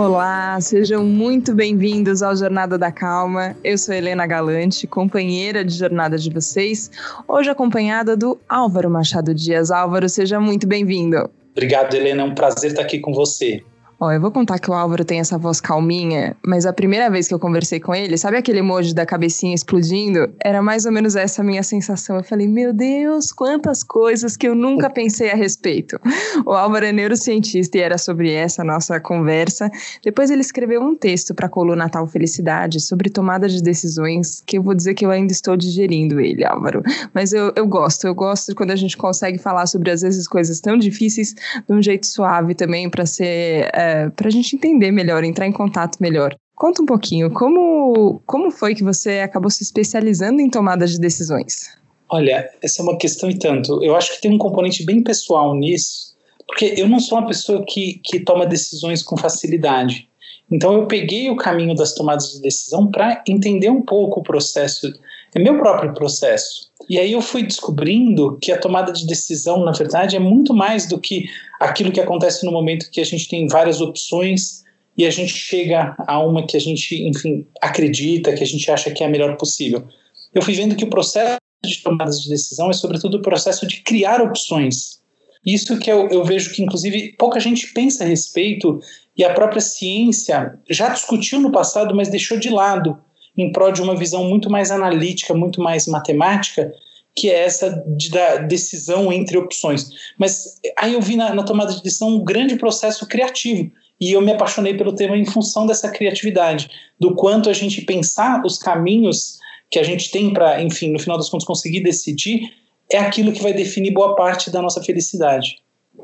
Olá, sejam muito bem-vindos ao Jornada da Calma. Eu sou Helena Galante, companheira de jornada de vocês, hoje acompanhada do Álvaro Machado Dias. Álvaro, seja muito bem-vindo. Obrigado, Helena. É um prazer estar aqui com você. Ó, eu vou contar que o Álvaro tem essa voz calminha, mas a primeira vez que eu conversei com ele, sabe aquele emoji da cabecinha explodindo? Era mais ou menos essa minha sensação. Eu falei, meu Deus, quantas coisas que eu nunca pensei a respeito. O Álvaro é neurocientista e era sobre essa nossa conversa. Depois ele escreveu um texto para a coluna Natal Felicidade sobre tomada de decisões, que eu vou dizer que eu ainda estou digerindo ele, Álvaro. Mas eu, eu gosto, eu gosto quando a gente consegue falar sobre, às vezes, coisas tão difíceis de um jeito suave também, para ser. É, para a gente entender melhor, entrar em contato melhor. Conta um pouquinho, como, como foi que você acabou se especializando em tomada de decisões? Olha, essa é uma questão e tanto. Eu acho que tem um componente bem pessoal nisso, porque eu não sou uma pessoa que, que toma decisões com facilidade. Então eu peguei o caminho das tomadas de decisão para entender um pouco o processo, é meu próprio processo. E aí eu fui descobrindo que a tomada de decisão, na verdade, é muito mais do que aquilo que acontece no momento que a gente tem várias opções e a gente chega a uma que a gente, enfim, acredita, que a gente acha que é a melhor possível. Eu fui vendo que o processo de tomada de decisão é sobretudo o processo de criar opções. Isso que eu, eu vejo que, inclusive, pouca gente pensa a respeito e a própria ciência já discutiu no passado, mas deixou de lado em prol de uma visão muito mais analítica, muito mais matemática, que é essa de, da decisão entre opções. Mas aí eu vi na, na tomada de decisão um grande processo criativo. E eu me apaixonei pelo tema em função dessa criatividade, do quanto a gente pensar os caminhos que a gente tem para, enfim, no final das contas, conseguir decidir, é aquilo que vai definir boa parte da nossa felicidade.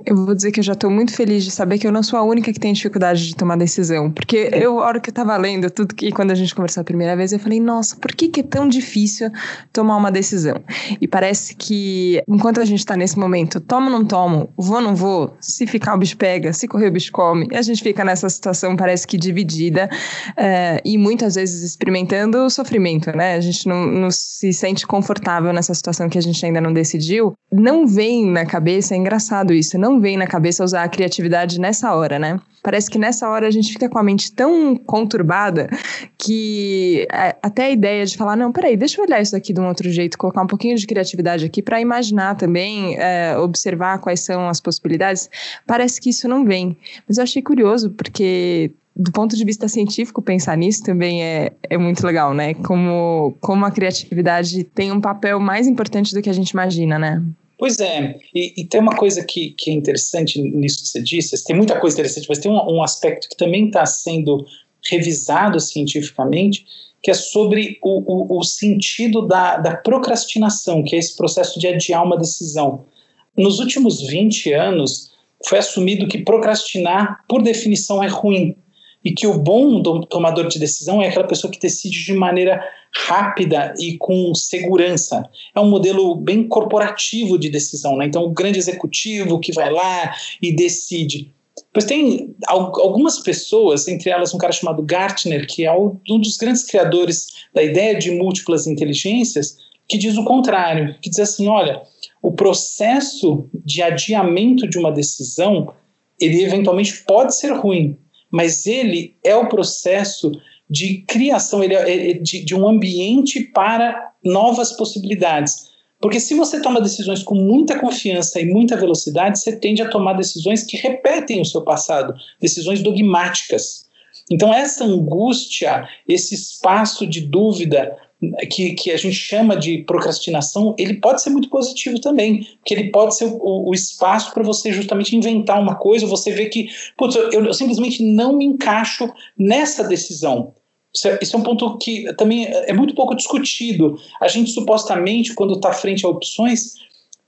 Eu vou dizer que eu já estou muito feliz de saber que eu não sou a única que tem dificuldade de tomar decisão. Porque eu, a hora que eu estava lendo tudo que quando a gente conversou a primeira vez, eu falei, nossa, por que, que é tão difícil tomar uma decisão? E parece que enquanto a gente está nesse momento, tomo ou não tomo, vou ou não vou, se ficar o bicho pega, se correr o bicho come, e a gente fica nessa situação, parece que dividida, é, e muitas vezes experimentando o sofrimento, né? A gente não, não se sente confortável nessa situação que a gente ainda não decidiu. Não vem na cabeça, é engraçado isso, não vem na cabeça usar a criatividade nessa hora, né? Parece que nessa hora a gente fica com a mente tão conturbada que até a ideia de falar, não, peraí, deixa eu olhar isso aqui de um outro jeito, colocar um pouquinho de criatividade aqui para imaginar também, é, observar quais são as possibilidades, parece que isso não vem. Mas eu achei curioso, porque do ponto de vista científico, pensar nisso também é, é muito legal, né? Como, como a criatividade tem um papel mais importante do que a gente imagina, né? Pois é, e, e, tem uma coisa que, que é interessante nisso que você disse, tem muita coisa interessante, mas tem um, um aspecto que também está sendo revisado cientificamente, que é sobre o, o, o sentido da, da procrastinação, que é esse processo de adiar uma decisão. Nos últimos 20 anos, foi assumido que procrastinar, por definição, é ruim e que o bom tomador de decisão é aquela pessoa que decide de maneira rápida e com segurança. É um modelo bem corporativo de decisão, né? Então, o grande executivo que vai lá e decide. Pois tem algumas pessoas, entre elas um cara chamado Gartner, que é um dos grandes criadores da ideia de múltiplas inteligências, que diz o contrário, que diz assim, olha, o processo de adiamento de uma decisão, ele eventualmente pode ser ruim, mas ele é o processo de criação ele é, é de, de um ambiente para novas possibilidades. Porque se você toma decisões com muita confiança e muita velocidade, você tende a tomar decisões que repetem o seu passado, decisões dogmáticas. Então, essa angústia, esse espaço de dúvida, que, que a gente chama de procrastinação, ele pode ser muito positivo também, porque ele pode ser o, o espaço para você justamente inventar uma coisa, você vê que, putz, eu, eu, simplesmente não me encaixo nessa decisão. Isso é, é um ponto que também é muito pouco discutido. A gente supostamente, quando está frente a opções,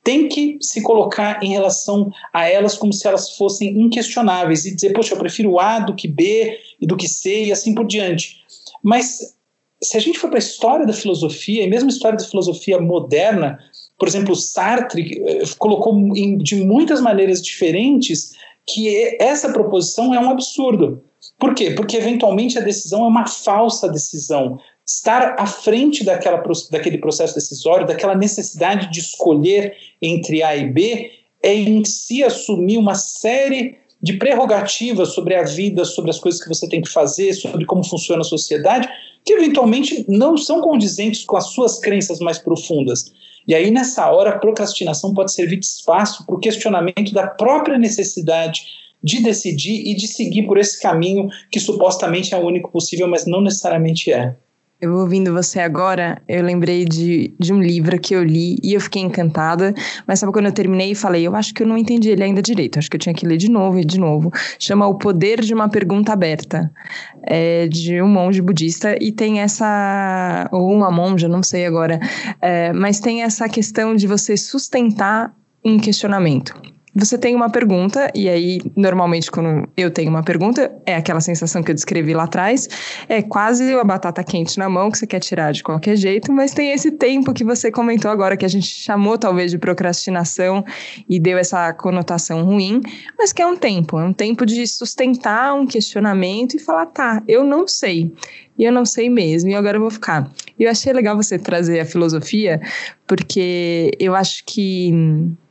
tem que se colocar em relação a elas como se elas fossem inquestionáveis e dizer, poxa, eu prefiro A do que B e do que C e assim por diante. Mas se a gente for para a história da filosofia, e mesmo a história da filosofia moderna, por exemplo, Sartre eh, colocou em, de muitas maneiras diferentes que essa proposição é um absurdo. Por quê? Porque eventualmente a decisão é uma falsa decisão. Estar à frente daquela, daquele processo decisório, daquela necessidade de escolher entre A e B, é em si assumir uma série de prerrogativas sobre a vida, sobre as coisas que você tem que fazer, sobre como funciona a sociedade, que eventualmente não são condizentes com as suas crenças mais profundas. E aí, nessa hora, a procrastinação pode servir de espaço para o questionamento da própria necessidade de decidir e de seguir por esse caminho que supostamente é o único possível, mas não necessariamente é. Eu ouvindo você agora, eu lembrei de, de um livro que eu li e eu fiquei encantada, mas sabe quando eu terminei e falei, eu acho que eu não entendi ele ainda direito, acho que eu tinha que ler de novo e de novo. Chama O Poder de uma Pergunta Aberta, é de um monge budista e tem essa, ou uma monja, não sei agora, é, mas tem essa questão de você sustentar um questionamento você tem uma pergunta, e aí, normalmente, quando eu tenho uma pergunta, é aquela sensação que eu descrevi lá atrás, é quase a batata quente na mão que você quer tirar de qualquer jeito, mas tem esse tempo que você comentou agora, que a gente chamou talvez de procrastinação e deu essa conotação ruim, mas que é um tempo, é um tempo de sustentar um questionamento e falar, tá, eu não sei e eu não sei mesmo, e agora eu vou ficar. E eu achei legal você trazer a filosofia, porque eu acho que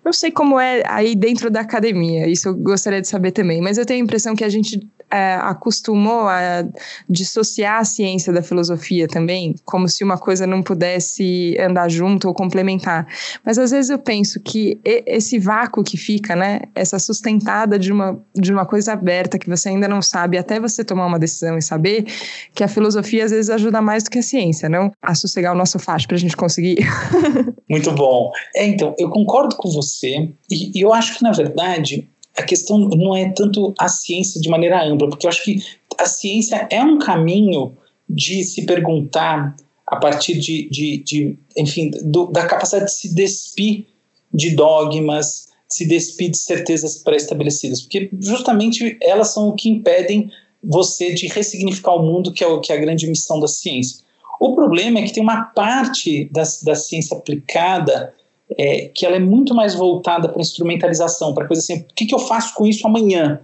não sei como é aí dentro da academia, isso eu gostaria de saber também, mas eu tenho a impressão que a gente é, acostumou a dissociar a ciência da filosofia também, como se uma coisa não pudesse andar junto ou complementar. Mas às vezes eu penso que esse vácuo que fica, né, essa sustentada de uma, de uma coisa aberta que você ainda não sabe, até você tomar uma decisão e saber, que a filosofia às vezes ajuda mais do que a ciência, não? A sossegar o nosso facho para a gente conseguir. Muito bom. É, então, eu concordo com você, e, e eu acho que, na verdade, a questão não é tanto a ciência de maneira ampla, porque eu acho que a ciência é um caminho de se perguntar a partir de, de, de enfim, do, da capacidade de se despir de dogmas, se despir de certezas pré-estabelecidas, porque justamente elas são o que impedem você de ressignificar o mundo, que é, o, que é a grande missão da ciência. O problema é que tem uma parte da, da ciência aplicada é, que ela é muito mais voltada para instrumentalização, para coisa assim, o que, que eu faço com isso amanhã?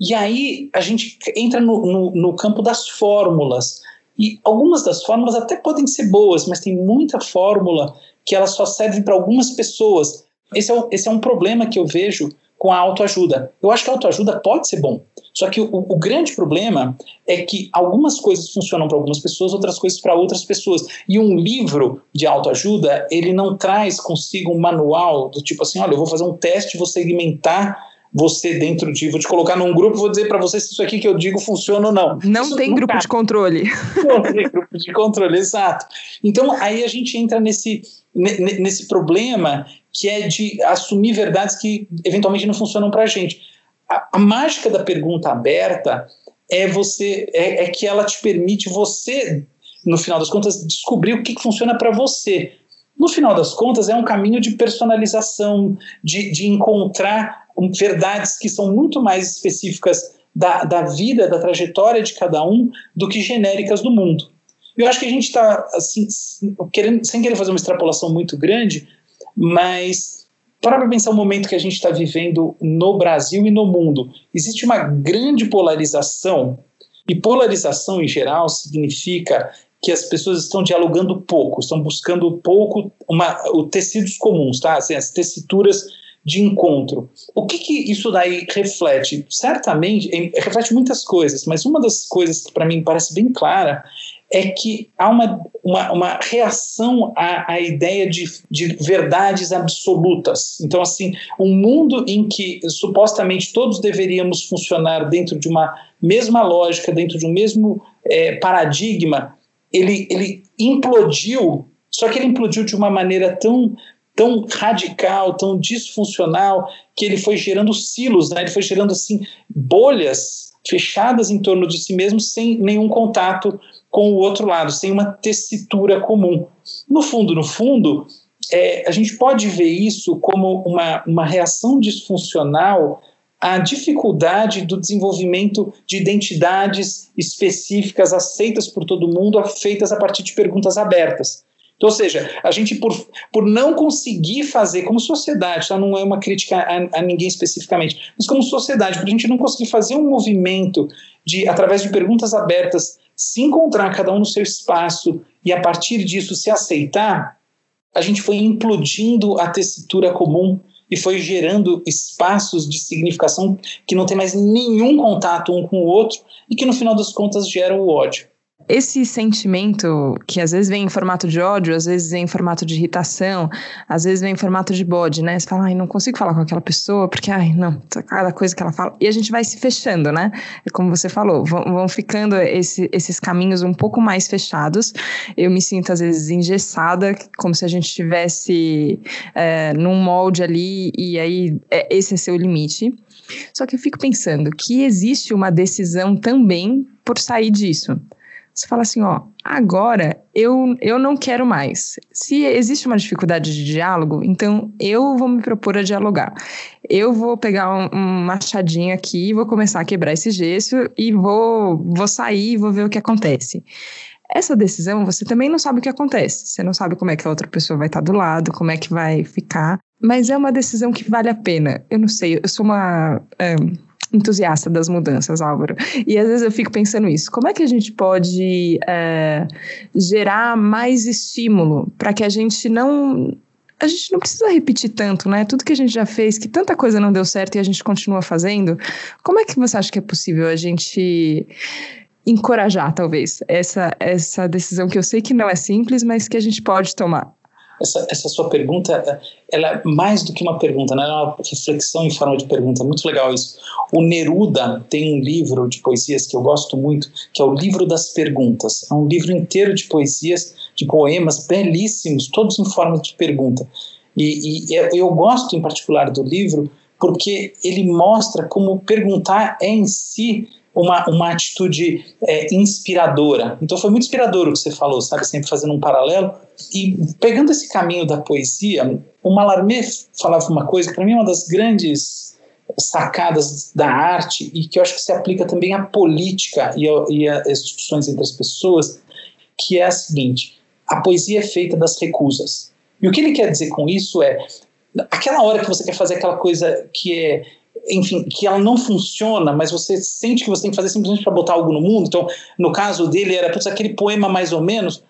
E aí a gente entra no, no, no campo das fórmulas. E algumas das fórmulas até podem ser boas, mas tem muita fórmula que ela só serve para algumas pessoas. Esse é, o, esse é um problema que eu vejo com a autoajuda. Eu acho que a autoajuda pode ser bom, só que o, o grande problema é que algumas coisas funcionam para algumas pessoas, outras coisas para outras pessoas. E um livro de autoajuda, ele não traz consigo um manual do tipo assim, olha, eu vou fazer um teste, vou segmentar você dentro de, vou te colocar num grupo, vou dizer para você se isso aqui que eu digo funciona ou não. Não isso tem grupo de controle. Não tem grupo de controle, exato. Então aí a gente entra nesse nesse problema que é de assumir verdades que eventualmente não funcionam para a gente. A mágica da pergunta aberta é você é, é, que ela te permite você, no final das contas, descobrir o que, que funciona para você. No final das contas, é um caminho de personalização, de, de encontrar verdades que são muito mais específicas da, da vida, da trajetória de cada um, do que genéricas do mundo. Eu acho que a gente está, assim, querendo, sem querer fazer uma extrapolação muito grande, mas para pensar o momento que a gente está vivendo no Brasil e no mundo. Existe uma grande polarização, e polarização em geral significa que as pessoas estão dialogando pouco, estão buscando pouco uma, o tecidos comuns, tá? Assim, as tessituras de encontro. O que, que isso daí reflete? Certamente, reflete muitas coisas, mas uma das coisas que para mim parece bem clara é que há uma, uma, uma reação à, à ideia de, de verdades absolutas. Então, assim, um mundo em que supostamente todos deveríamos funcionar dentro de uma mesma lógica, dentro de um mesmo é, paradigma, ele, ele implodiu, só que ele implodiu de uma maneira tão tão radical, tão disfuncional, que ele foi gerando silos, né? ele foi gerando assim bolhas fechadas em torno de si mesmo sem nenhum contato com o outro lado, sem uma tessitura comum. No fundo, no fundo, é, a gente pode ver isso como uma, uma reação disfuncional à dificuldade do desenvolvimento de identidades específicas aceitas por todo mundo, feitas a partir de perguntas abertas. Então, ou seja, a gente, por, por não conseguir fazer, como sociedade, tá? não é uma crítica a, a ninguém especificamente, mas como sociedade, por a gente não conseguir fazer um movimento de, através de perguntas abertas, se encontrar cada um no seu espaço e a partir disso se aceitar, a gente foi implodindo a tessitura comum e foi gerando espaços de significação que não tem mais nenhum contato um com o outro e que no final das contas geram o ódio esse sentimento que às vezes vem em formato de ódio, às vezes vem em formato de irritação, às vezes vem em formato de bode, né? Você fala, ai, não consigo falar com aquela pessoa, porque, ai, não, cada coisa que ela fala. E a gente vai se fechando, né? É como você falou, vão, vão ficando esse, esses caminhos um pouco mais fechados. Eu me sinto, às vezes, engessada, como se a gente estivesse é, num molde ali, e aí é, esse é seu limite. Só que eu fico pensando que existe uma decisão também por sair disso. Você fala assim, ó, agora eu, eu não quero mais. Se existe uma dificuldade de diálogo, então eu vou me propor a dialogar. Eu vou pegar um, um machadinho aqui, vou começar a quebrar esse gesso e vou, vou sair e vou ver o que acontece. Essa decisão, você também não sabe o que acontece. Você não sabe como é que a outra pessoa vai estar do lado, como é que vai ficar. Mas é uma decisão que vale a pena. Eu não sei, eu sou uma. Um, entusiasta das mudanças, Álvaro. E às vezes eu fico pensando isso. Como é que a gente pode é, gerar mais estímulo para que a gente não a gente não precisa repetir tanto, né? Tudo que a gente já fez, que tanta coisa não deu certo e a gente continua fazendo. Como é que você acha que é possível a gente encorajar, talvez, essa, essa decisão que eu sei que não é simples, mas que a gente pode tomar? Essa, essa sua pergunta, ela é mais do que uma pergunta, né? é uma reflexão em forma de pergunta. Muito legal isso. O Neruda tem um livro de poesias que eu gosto muito, que é o Livro das Perguntas. É um livro inteiro de poesias, de poemas belíssimos, todos em forma de pergunta. E, e eu gosto em particular do livro porque ele mostra como perguntar é em si uma, uma atitude é, inspiradora. Então foi muito inspirador o que você falou, sabe? Sempre fazendo um paralelo. E pegando esse caminho da poesia, o Mallarmé falava uma coisa que para mim é uma das grandes sacadas da arte e que eu acho que se aplica também à política e, e às discussões entre as pessoas, que é a seguinte: a poesia é feita das recusas. E o que ele quer dizer com isso é aquela hora que você quer fazer aquela coisa que é enfim, que ela não funciona, mas você sente que você tem que fazer simplesmente para botar algo no mundo. Então, no caso dele, era putz, aquele poema mais ou menos.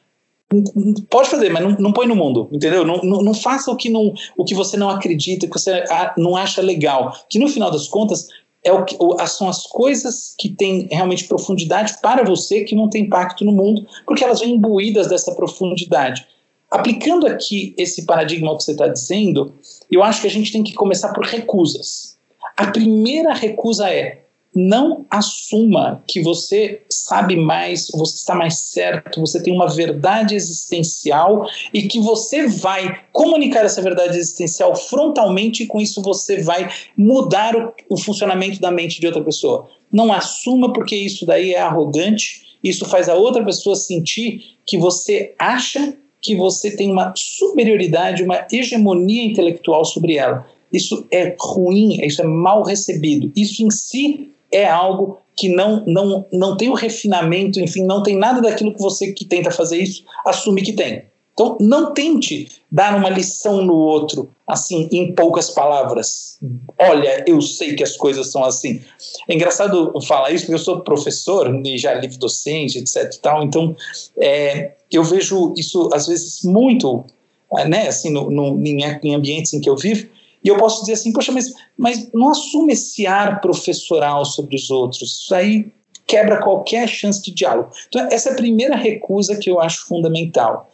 Pode fazer, mas não, não põe no mundo, entendeu? Não, não, não, faça o que, não, o que você não acredita, que você não acha legal. Que no final das contas é o que, são as coisas que têm realmente profundidade para você que não tem impacto no mundo, porque elas vêm imbuídas dessa profundidade. Aplicando aqui esse paradigma que você está dizendo, eu acho que a gente tem que começar por recusas. A primeira recusa é não assuma que você sabe mais, você está mais certo, você tem uma verdade existencial e que você vai comunicar essa verdade existencial frontalmente e com isso você vai mudar o, o funcionamento da mente de outra pessoa. Não assuma porque isso daí é arrogante, isso faz a outra pessoa sentir que você acha que você tem uma superioridade, uma hegemonia intelectual sobre ela. Isso é ruim, isso é mal recebido. Isso em si é algo que não, não, não tem o refinamento, enfim, não tem nada daquilo que você que tenta fazer isso assume que tem. Então, não tente dar uma lição no outro, assim, em poucas palavras. Olha, eu sei que as coisas são assim. É engraçado falar isso, porque eu sou professor e já livre docente, etc. Tal, então, é, eu vejo isso, às vezes, muito, né, assim, no, no, em ambientes em que eu vivo, e eu posso dizer assim, poxa, mas, mas não assume esse ar professoral sobre os outros. Isso aí quebra qualquer chance de diálogo. Então, essa é a primeira recusa que eu acho fundamental.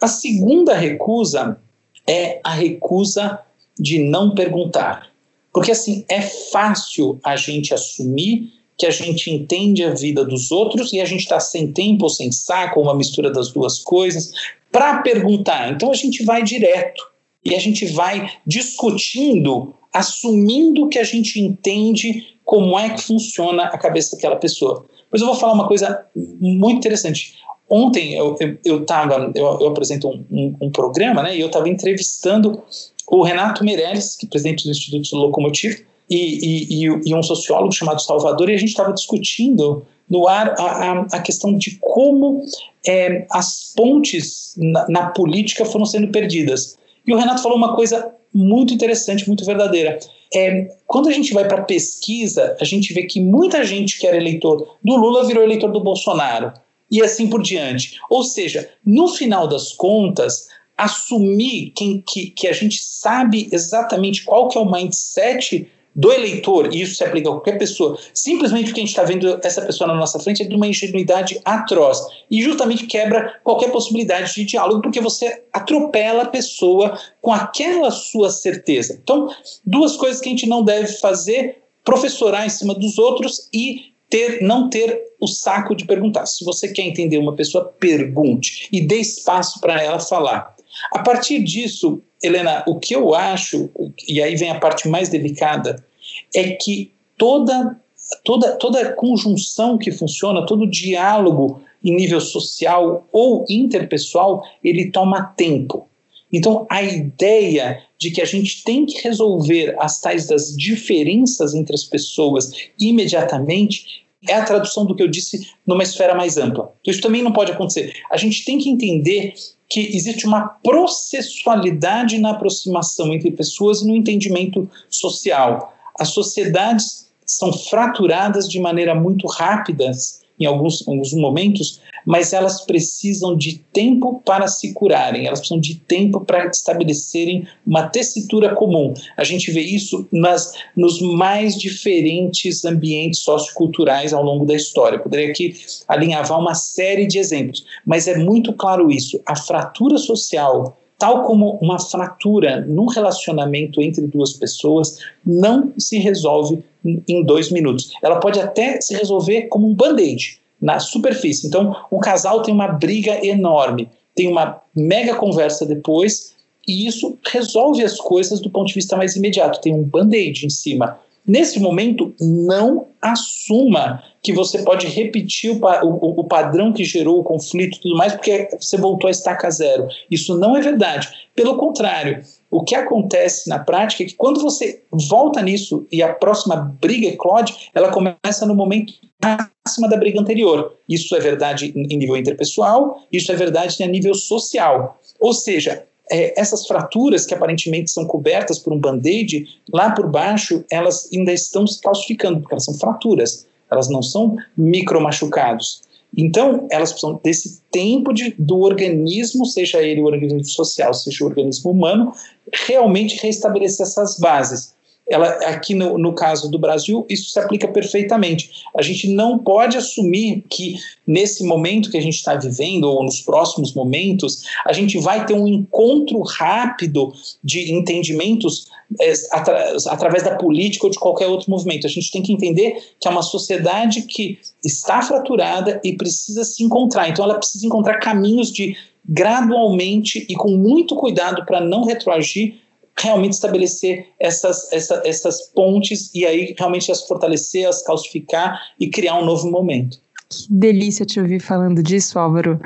A segunda recusa é a recusa de não perguntar. Porque, assim, é fácil a gente assumir que a gente entende a vida dos outros e a gente está sem tempo ou sem saco, uma mistura das duas coisas, para perguntar. Então, a gente vai direto e a gente vai discutindo, assumindo que a gente entende como é que funciona a cabeça daquela pessoa. Pois eu vou falar uma coisa muito interessante. Ontem eu, eu, eu, tava, eu, eu apresento um, um, um, programa, né, e eu estava entrevistando o Renato Meirelles, que é presidente do Instituto Locomotivo, e, e, e, um sociólogo chamado Salvador, e a gente estava discutindo no ar a, a, a questão de como é, as pontes na, na política foram sendo perdidas. E o Renato falou uma coisa muito interessante, muito verdadeira. É, quando a gente vai para pesquisa, a gente vê que muita gente que era eleitor do Lula virou eleitor do Bolsonaro. E assim por diante. Ou seja, no final das contas, assumir que, que, que a gente sabe exatamente qual que é o mindset do eleitor, e isso se aplica a qualquer pessoa, simplesmente porque a gente está vendo essa pessoa na nossa frente, é de uma ingenuidade atroz. E justamente quebra qualquer possibilidade de diálogo, porque você atropela a pessoa com aquela sua certeza. Então, duas coisas que a gente não deve fazer: professorar em cima dos outros e ter, não ter o saco de perguntar. Se você quer entender uma pessoa, pergunte e dê espaço para ela falar. A partir disso, Helena, o que eu acho, e aí vem a parte mais delicada, é que toda, toda, toda conjunção que funciona, todo diálogo em nível social ou interpessoal, ele toma tempo. Então, a ideia de que a gente tem que resolver as tais das diferenças entre as pessoas imediatamente é a tradução do que eu disse numa esfera mais ampla. Então, isso também não pode acontecer. A gente tem que entender que existe uma processualidade na aproximação entre pessoas e no entendimento social. As sociedades são fraturadas de maneira muito rápida em alguns, alguns momentos, mas elas precisam de tempo para se curarem, elas precisam de tempo para estabelecerem uma tessitura comum. A gente vê isso nas, nos mais diferentes ambientes socioculturais ao longo da história. poderia aqui alinhavar uma série de exemplos, mas é muito claro isso. A fratura social tal como uma fratura num relacionamento entre duas pessoas não se resolve em dois minutos. Ela pode até se resolver como um band-aid na superfície. Então, o casal tem uma briga enorme, tem uma mega conversa depois, e isso resolve as coisas do ponto de vista mais imediato. Tem um band-aid em cima. Nesse momento, não assuma que você pode repetir o, o, o, padrão que gerou o conflito e tudo mais, porque você voltou a estaca zero. Isso não é verdade. Pelo contrário, o que acontece na prática é que quando você volta nisso e a próxima briga eclode, ela começa no momento máximo da briga anterior. Isso é verdade em nível interpessoal, isso é verdade a nível social. Ou seja, é, essas fraturas que aparentemente são cobertas por um band-aid, lá por baixo elas ainda estão se calcificando, porque elas são fraturas, elas não são micromachucados. Então, elas precisam desse tempo de, do organismo, seja ele o organismo social, seja o organismo humano, realmente restabelecer essas bases ela, aqui no, no caso do Brasil, isso se aplica perfeitamente. A gente não pode assumir que nesse momento que a gente está vivendo, ou nos próximos momentos, a gente vai ter um encontro rápido de entendimentos atra através da política ou de qualquer outro movimento. A gente tem que entender que é uma sociedade que está fraturada e precisa se encontrar. Então, ela precisa encontrar caminhos de gradualmente e com muito cuidado para não retroagir realmente estabelecer essas, essa, essas pontes e aí realmente as fortalecer, as calcificar e criar um novo momento. Que delícia te ouvir falando disso, Álvaro.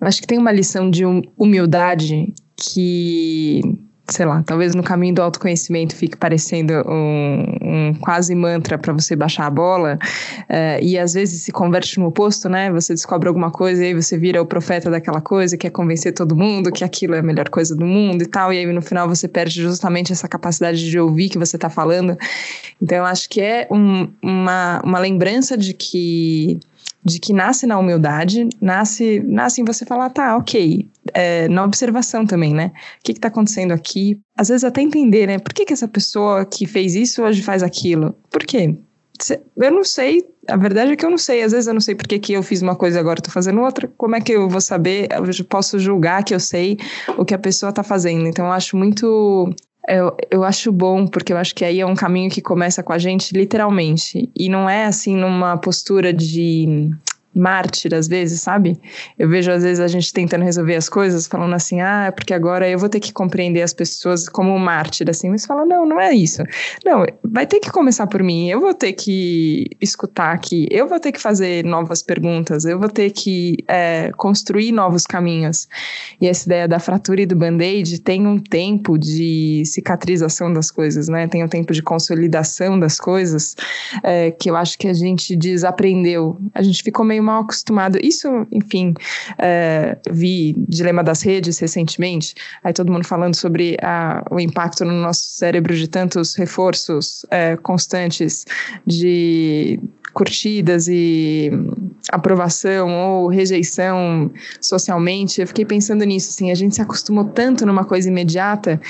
Acho que tem uma lição de humildade que sei lá, talvez no caminho do autoconhecimento fique parecendo um, um quase mantra para você baixar a bola, uh, e às vezes se converte no oposto, né? Você descobre alguma coisa e aí você vira o profeta daquela coisa, quer convencer todo mundo que aquilo é a melhor coisa do mundo e tal, e aí no final você perde justamente essa capacidade de ouvir que você está falando. Então eu acho que é um, uma, uma lembrança de que de que nasce na humildade, nasce, nasce em você falar, tá, ok, é, na observação também, né? O que está acontecendo aqui? Às vezes até entender, né? Por que, que essa pessoa que fez isso hoje faz aquilo? Por quê? Eu não sei, a verdade é que eu não sei. Às vezes eu não sei por que, que eu fiz uma coisa e agora estou fazendo outra. Como é que eu vou saber? Eu posso julgar que eu sei o que a pessoa está fazendo. Então eu acho muito eu, eu acho bom, porque eu acho que aí é um caminho que começa com a gente literalmente. E não é assim numa postura de mártir às vezes, sabe? Eu vejo às vezes a gente tentando resolver as coisas, falando assim, ah, é porque agora eu vou ter que compreender as pessoas como mártir, assim, mas fala, não, não é isso. Não, vai ter que começar por mim, eu vou ter que escutar aqui, eu vou ter que fazer novas perguntas, eu vou ter que é, construir novos caminhos. E essa ideia da fratura e do band-aid tem um tempo de cicatrização das coisas, né? Tem um tempo de consolidação das coisas é, que eu acho que a gente desaprendeu. A gente ficou meio mal acostumado. Isso, enfim, é, vi Dilema das Redes recentemente, aí todo mundo falando sobre a, o impacto no nosso cérebro de tantos reforços é, constantes de curtidas e aprovação ou rejeição socialmente. Eu fiquei pensando nisso, assim, a gente se acostumou tanto numa coisa imediata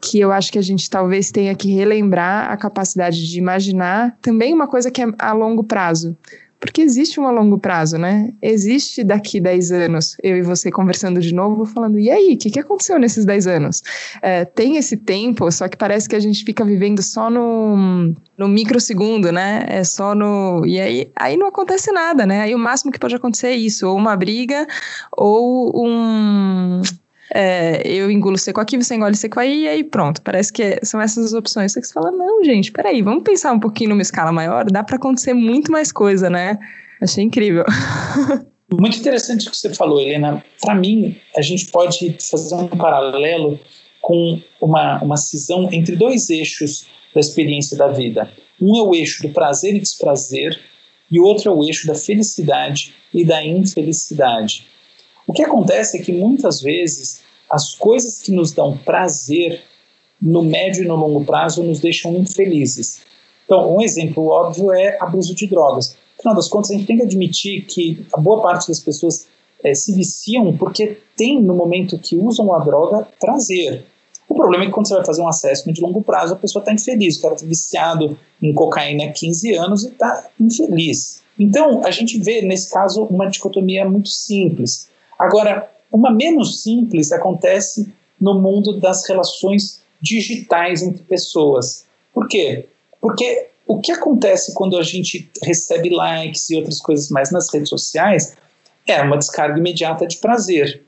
que eu acho que a gente talvez tenha que relembrar a capacidade de imaginar também uma coisa que é a longo prazo. Porque existe um a longo prazo, né? Existe daqui 10 anos, eu e você conversando de novo, falando, e aí, o que, que aconteceu nesses 10 anos? É, tem esse tempo, só que parece que a gente fica vivendo só no, no microsegundo, né? É só no. E aí, aí não acontece nada, né? Aí o máximo que pode acontecer é isso, ou uma briga, ou um é, eu engulo seco aqui, você engole seco aí, e aí pronto. Parece que são essas as opções. Que você fala, não, gente, peraí, vamos pensar um pouquinho numa escala maior, dá para acontecer muito mais coisa, né? Achei incrível. Muito interessante o que você falou, Helena. Para mim, a gente pode fazer um paralelo com uma, uma cisão entre dois eixos da experiência da vida. Um é o eixo do prazer e desprazer, e o outro é o eixo da felicidade e da infelicidade. O que acontece é que muitas vezes as coisas que nos dão prazer no médio e no longo prazo nos deixam infelizes. Então, um exemplo óbvio é abuso de drogas. Afinal das contas, a gente tem que admitir que a boa parte das pessoas é, se viciam porque tem, no momento que usam a droga, prazer. O problema é que quando você vai fazer um assessment de longo prazo, a pessoa está infeliz. O cara está viciado em cocaína há 15 anos e está infeliz. Então, a gente vê, nesse caso, uma dicotomia muito simples. Agora, uma menos simples acontece no mundo das relações digitais entre pessoas. Por quê? Porque o que acontece quando a gente recebe likes e outras coisas mais nas redes sociais é uma descarga imediata de prazer.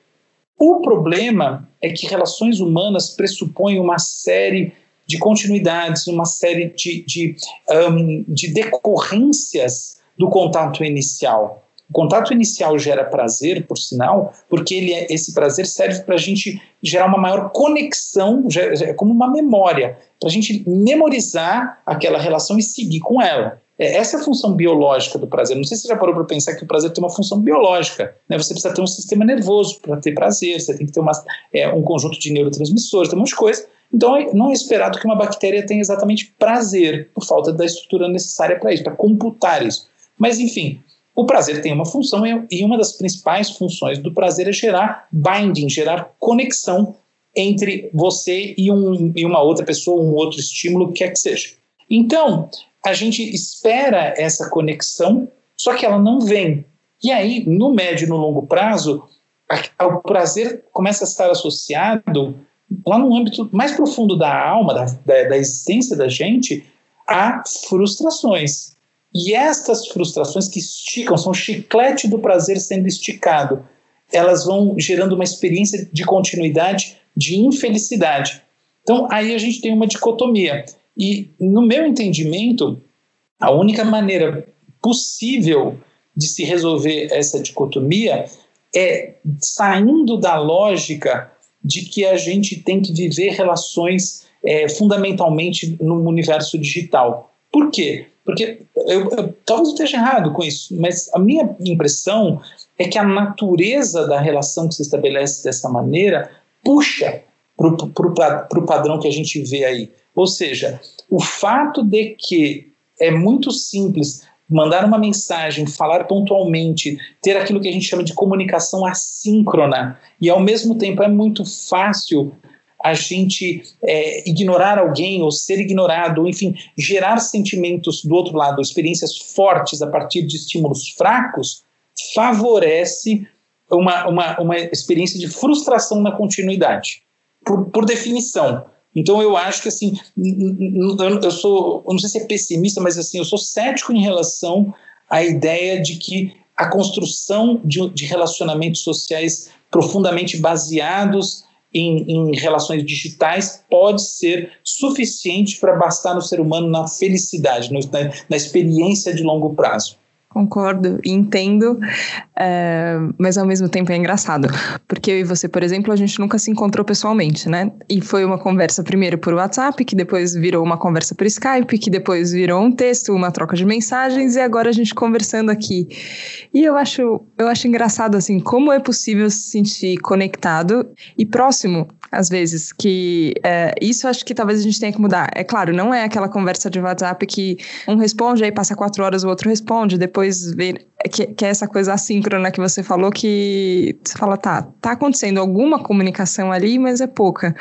O problema é que relações humanas pressupõem uma série de continuidades, uma série de, de, um, de decorrências do contato inicial. O contato inicial gera prazer, por sinal, porque ele é, esse prazer serve para a gente gerar uma maior conexão, é como uma memória, para a gente memorizar aquela relação e seguir com ela. É, essa é a função biológica do prazer. Não sei se você já parou para pensar que o prazer tem uma função biológica. Né? Você precisa ter um sistema nervoso para ter prazer, você tem que ter uma, é, um conjunto de neurotransmissores, tem um monte de coisa. Então, não é esperado que uma bactéria tenha exatamente prazer, por falta da estrutura necessária para isso, para computar isso. Mas, enfim, o prazer tem uma função e uma das principais funções do prazer é gerar binding, gerar conexão entre você e, um, e uma outra pessoa, um outro estímulo, quer que seja. Então, a gente espera essa conexão, só que ela não vem. E aí, no médio e no longo prazo, o prazer começa a estar associado, lá no âmbito mais profundo da alma, da, da, da existência da gente, a frustrações. E estas frustrações que esticam, são o chiclete do prazer sendo esticado, elas vão gerando uma experiência de continuidade de infelicidade. Então, aí a gente tem uma dicotomia. E, no meu entendimento, a única maneira possível de se resolver essa dicotomia é saindo da lógica de que a gente tem que viver relações é, fundamentalmente no universo digital. Por quê? Porque eu, eu, talvez eu esteja errado com isso, mas a minha impressão é que a natureza da relação que se estabelece dessa maneira puxa para o padrão que a gente vê aí. Ou seja, o fato de que é muito simples mandar uma mensagem, falar pontualmente, ter aquilo que a gente chama de comunicação assíncrona, e ao mesmo tempo é muito fácil a gente é, ignorar alguém ou ser ignorado, enfim, gerar sentimentos do outro lado, experiências fortes a partir de estímulos fracos, favorece uma, uma, uma experiência de frustração na continuidade, por, por definição. Então eu acho que assim, eu sou, eu não sei se é pessimista, mas assim, eu sou cético em relação à ideia de que a construção de, de relacionamentos sociais profundamente baseados em, em relações digitais pode ser suficiente para bastar no ser humano na felicidade, no, na, na experiência de longo prazo. Concordo, entendo. É, mas ao mesmo tempo é engraçado, porque eu e você, por exemplo, a gente nunca se encontrou pessoalmente, né? E foi uma conversa primeiro por WhatsApp, que depois virou uma conversa por Skype, que depois virou um texto, uma troca de mensagens, e agora a gente conversando aqui. E eu acho, eu acho engraçado, assim, como é possível se sentir conectado e próximo às vezes, que é, isso acho que talvez a gente tenha que mudar. É claro, não é aquela conversa de WhatsApp que um responde, aí passa quatro horas, o outro responde, depois vê que, que é essa coisa assíncrona que você falou, que você fala, tá, tá acontecendo alguma comunicação ali, mas é pouca.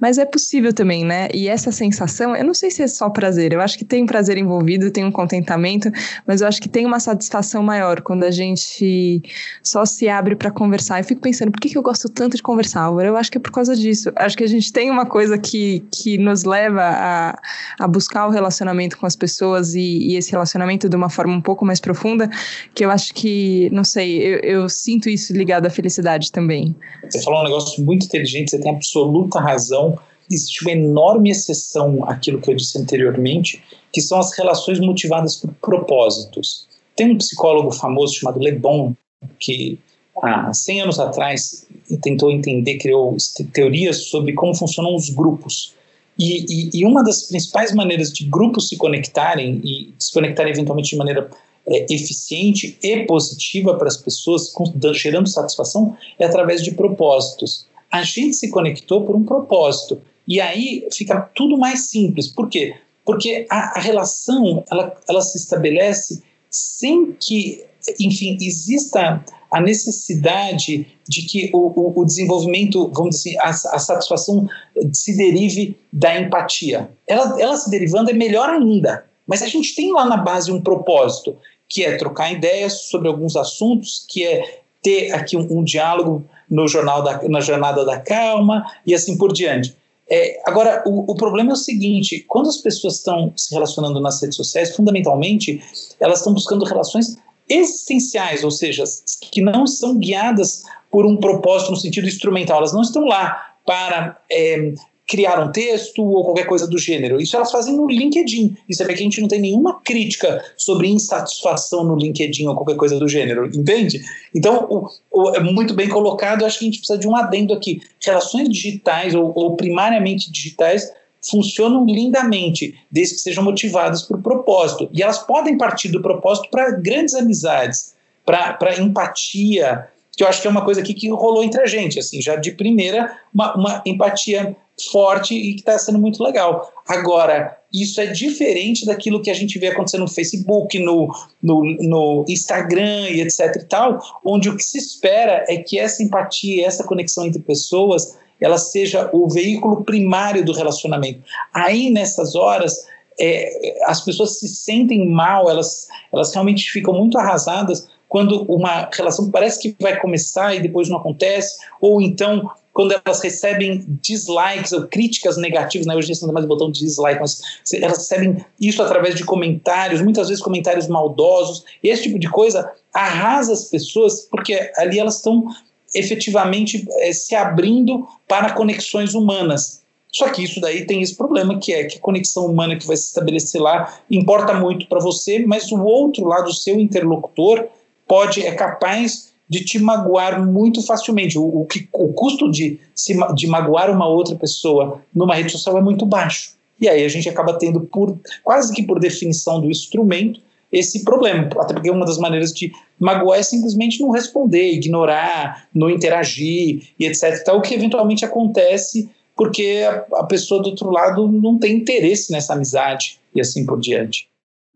Mas é possível também, né? E essa sensação, eu não sei se é só prazer, eu acho que tem prazer envolvido, tem um contentamento, mas eu acho que tem uma satisfação maior quando a gente só se abre para conversar. Eu fico pensando, por que, que eu gosto tanto de conversar? Eu acho que é por causa disso. Acho que a gente tem uma coisa que, que nos leva a, a buscar o relacionamento com as pessoas e, e esse relacionamento de uma forma um pouco mais profunda que eu acho que, não sei, eu, eu, sinto isso ligado à felicidade também. Você falou um negócio muito inteligente, você tem absoluta razão. Existe uma enorme exceção àquilo que eu disse anteriormente, que são as relações motivadas por propósitos. Tem um psicólogo famoso chamado Le Bon, que há 100 anos atrás tentou entender, criou teorias sobre como funcionam os grupos. E, e, e, uma das principais maneiras de grupos se conectarem e se conectarem eventualmente de maneira é, eficiente e positiva para as pessoas, gerando satisfação, é através de propósitos. A gente se conectou por um propósito. E aí fica tudo mais simples. Por quê? Porque a, a relação ela, ela se estabelece sem que, enfim, exista a necessidade de que o, o, o desenvolvimento, vamos dizer assim, a, a, satisfação se derive da empatia. Ela, ela se derivando é melhor ainda. Mas a gente tem lá na base um propósito que é trocar ideias sobre alguns assuntos, que é ter aqui um, um diálogo no jornal da, na Jornada da Calma e assim por diante. É, agora, o, o, problema é o seguinte: quando as pessoas estão se relacionando nas redes sociais, fundamentalmente, elas estão buscando relações existenciais, ou seja, que não são guiadas por um propósito no sentido instrumental, elas não estão lá para é, criar um texto ou qualquer coisa do gênero. Isso elas fazem no LinkedIn. E sabe que a gente não tem nenhuma crítica sobre insatisfação no LinkedIn ou qualquer coisa do gênero, entende? Então, o, o, é muito bem colocado. Acho que a gente precisa de um adendo aqui. Relações digitais ou, ou primariamente digitais funcionam lindamente, desde que sejam motivadas por propósito. E elas podem partir do propósito para grandes amizades, para empatia, que eu acho que é uma coisa aqui que rolou entre a gente, assim, já de primeira, uma, uma empatia forte e que está sendo muito legal. Agora, isso é diferente daquilo que a gente vê acontecendo no Facebook, no, no, no, Instagram e etc e tal, onde o que se espera é que essa empatia, essa conexão entre pessoas, ela seja o veículo primário do relacionamento. Aí, nessas horas, é, as pessoas se sentem mal, elas, elas realmente ficam muito arrasadas quando uma relação parece que vai começar e depois não acontece, ou então quando elas recebem dislikes ou críticas negativas, né? hoje não mais o botão de dislike, mas elas recebem isso através de comentários, muitas vezes comentários maldosos, e esse tipo de coisa arrasa as pessoas, porque ali elas estão efetivamente é, se abrindo para conexões humanas. Só que isso daí tem esse problema que é que a conexão humana que vai se estabelecer lá importa muito para você, mas o outro lado, o seu interlocutor, pode é capaz de te magoar muito facilmente. O, o, que, o custo de, se, de magoar uma outra pessoa numa rede social é muito baixo. E aí a gente acaba tendo, por quase que por definição do instrumento, esse problema. Até porque uma das maneiras de magoar é simplesmente não responder, ignorar, não interagir e etc. Tal, o que eventualmente acontece porque a, a pessoa do outro lado não tem interesse nessa amizade e assim por diante.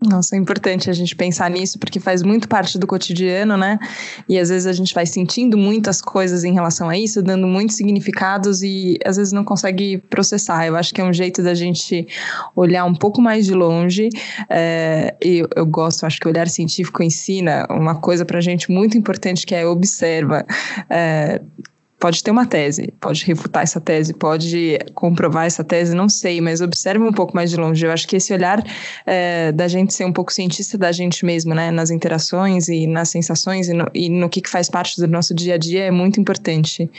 Nossa, é importante a gente pensar nisso, porque faz muito parte do cotidiano, né? E às vezes a gente vai sentindo muitas coisas em relação a isso, dando muitos significados e às vezes não consegue processar. Eu acho que é um jeito da gente olhar um pouco mais de longe. É, e eu gosto, acho que o olhar científico ensina uma coisa pra gente muito importante que é observa. É, pode ter uma tese, pode refutar essa tese, pode comprovar essa tese, não sei, mas observe um pouco mais de longe. Eu acho que esse olhar é, da gente ser um pouco cientista da gente mesmo, né, nas interações e nas sensações e no, e no que, que faz parte do nosso dia a dia é muito importante.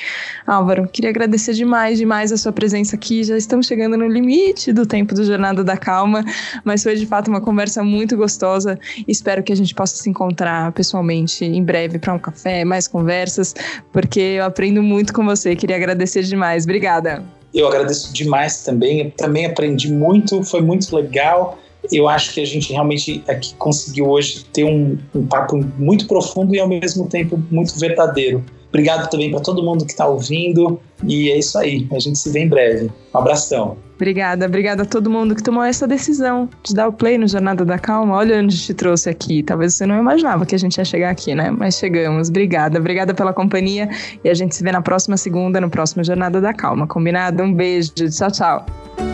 Álvaro, queria agradecer demais, demais a sua presença aqui. Já estamos chegando no limite do tempo do Jornada da Calma, mas foi de fato uma conversa muito gostosa. Espero que a gente possa se encontrar pessoalmente em breve para um café, mais conversas, porque eu aprendo muito com você. Queria agradecer demais. Obrigada. Eu agradeço demais também. Também aprendi muito, foi muito legal. Eu acho que a gente realmente aqui conseguiu hoje ter um, um papo muito profundo e ao mesmo tempo muito verdadeiro. Obrigado também para todo mundo que está ouvindo. E é isso aí. A gente se vê em breve. Um abração. Obrigada, obrigada a todo mundo que tomou essa decisão de dar o play no Jornada da Calma. Olha onde te trouxe aqui. Talvez você não imaginava que a gente ia chegar aqui, né? Mas chegamos. Obrigada, obrigada pela companhia. E a gente se vê na próxima segunda, no próximo Jornada da Calma. Combinado? Um beijo. Tchau, tchau.